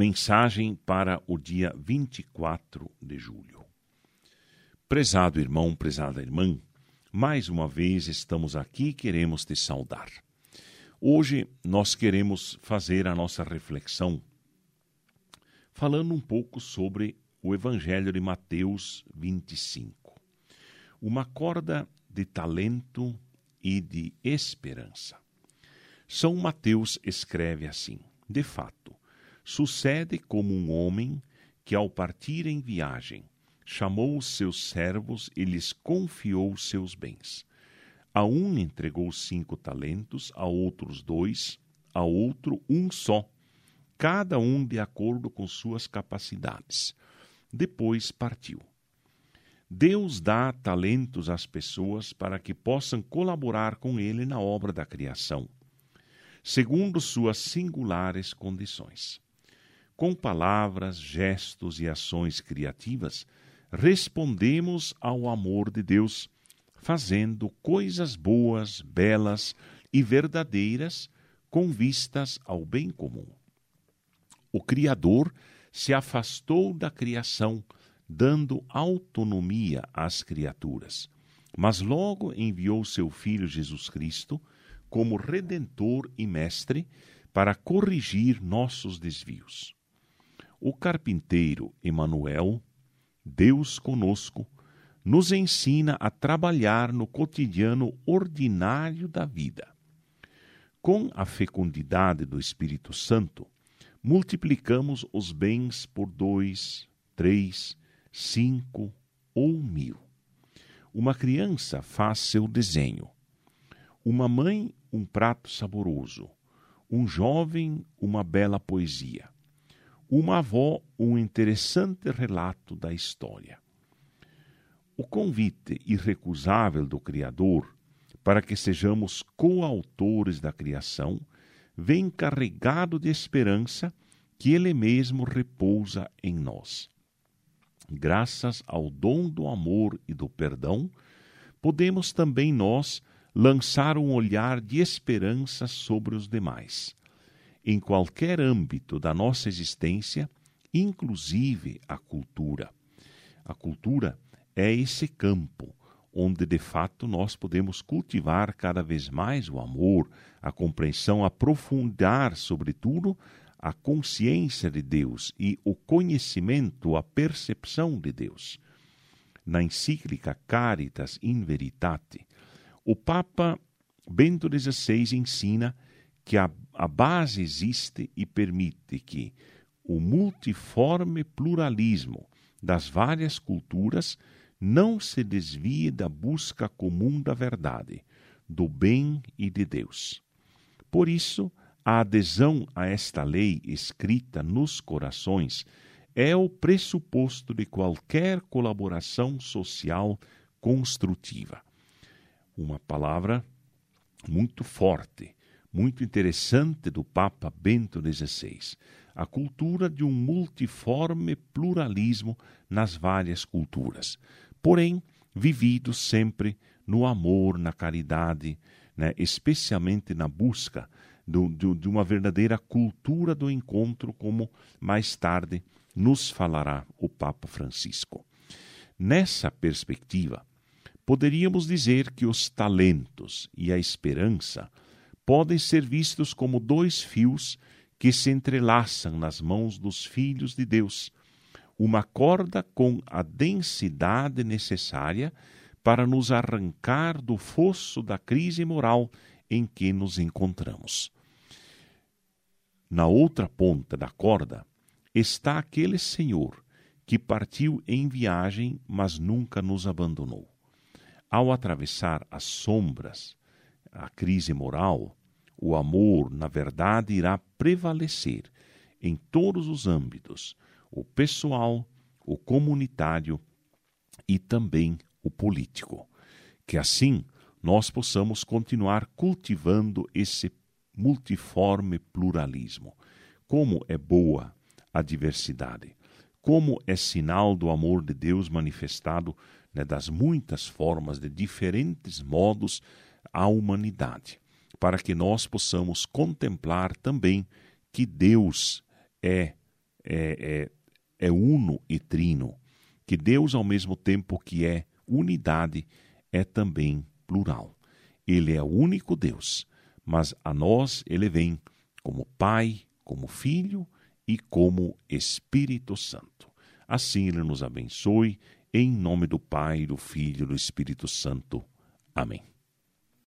Mensagem para o dia 24 de julho. Prezado irmão, prezada irmã, mais uma vez estamos aqui e queremos te saudar. Hoje nós queremos fazer a nossa reflexão falando um pouco sobre o Evangelho de Mateus 25. Uma corda de talento e de esperança. São Mateus escreve assim: De fato, sucede como um homem que, ao partir em viagem, chamou os seus servos e lhes confiou seus bens. A um entregou cinco talentos, a outros dois, a outro um só, cada um de acordo com suas capacidades. Depois partiu. Deus dá talentos às pessoas para que possam colaborar com Ele na obra da criação, segundo suas singulares condições. Com palavras, gestos e ações criativas, respondemos ao amor de Deus, fazendo coisas boas, belas e verdadeiras com vistas ao bem comum. O Criador se afastou da criação, dando autonomia às criaturas, mas logo enviou seu Filho Jesus Cristo como redentor e mestre para corrigir nossos desvios. O carpinteiro Emanuel Deus conosco, nos ensina a trabalhar no cotidiano ordinário da vida. Com a fecundidade do Espírito Santo, multiplicamos os bens por dois, três, cinco ou mil. Uma criança faz seu desenho. Uma mãe, um prato saboroso. Um jovem, uma bela poesia uma avó um interessante relato da história. O convite irrecusável do Criador para que sejamos coautores da criação vem carregado de esperança que Ele mesmo repousa em nós. Graças ao dom do amor e do perdão, podemos também nós lançar um olhar de esperança sobre os demais em qualquer âmbito da nossa existência, inclusive a cultura. A cultura é esse campo onde de fato nós podemos cultivar cada vez mais o amor, a compreensão, aprofundar, sobretudo, a consciência de Deus e o conhecimento, a percepção de Deus. Na encíclica Caritas in Veritate, o Papa Bento XVI ensina que a, a base existe e permite que o multiforme pluralismo das várias culturas não se desvie da busca comum da verdade, do bem e de Deus. Por isso, a adesão a esta lei escrita nos corações é o pressuposto de qualquer colaboração social construtiva. Uma palavra muito forte, muito interessante do Papa Bento XVI, a cultura de um multiforme pluralismo nas várias culturas, porém vivido sempre no amor, na caridade, né, especialmente na busca do, do, de uma verdadeira cultura do encontro, como mais tarde nos falará o Papa Francisco. Nessa perspectiva, poderíamos dizer que os talentos e a esperança podem ser vistos como dois fios que se entrelaçam nas mãos dos filhos de Deus, uma corda com a densidade necessária para nos arrancar do fosso da crise moral em que nos encontramos. Na outra ponta da corda está aquele Senhor que partiu em viagem, mas nunca nos abandonou. Ao atravessar as sombras, a crise moral, o amor, na verdade, irá prevalecer em todos os âmbitos: o pessoal, o comunitário e também o político. Que assim nós possamos continuar cultivando esse multiforme pluralismo. Como é boa a diversidade! Como é sinal do amor de Deus manifestado né, das muitas formas, de diferentes modos, à humanidade para que nós possamos contemplar também que Deus é é, é, é uno e trino, que Deus, ao mesmo tempo que é unidade, é também plural. Ele é o único Deus, mas a nós ele vem como Pai, como Filho e como Espírito Santo. Assim ele nos abençoe, em nome do Pai, do Filho e do Espírito Santo. Amém.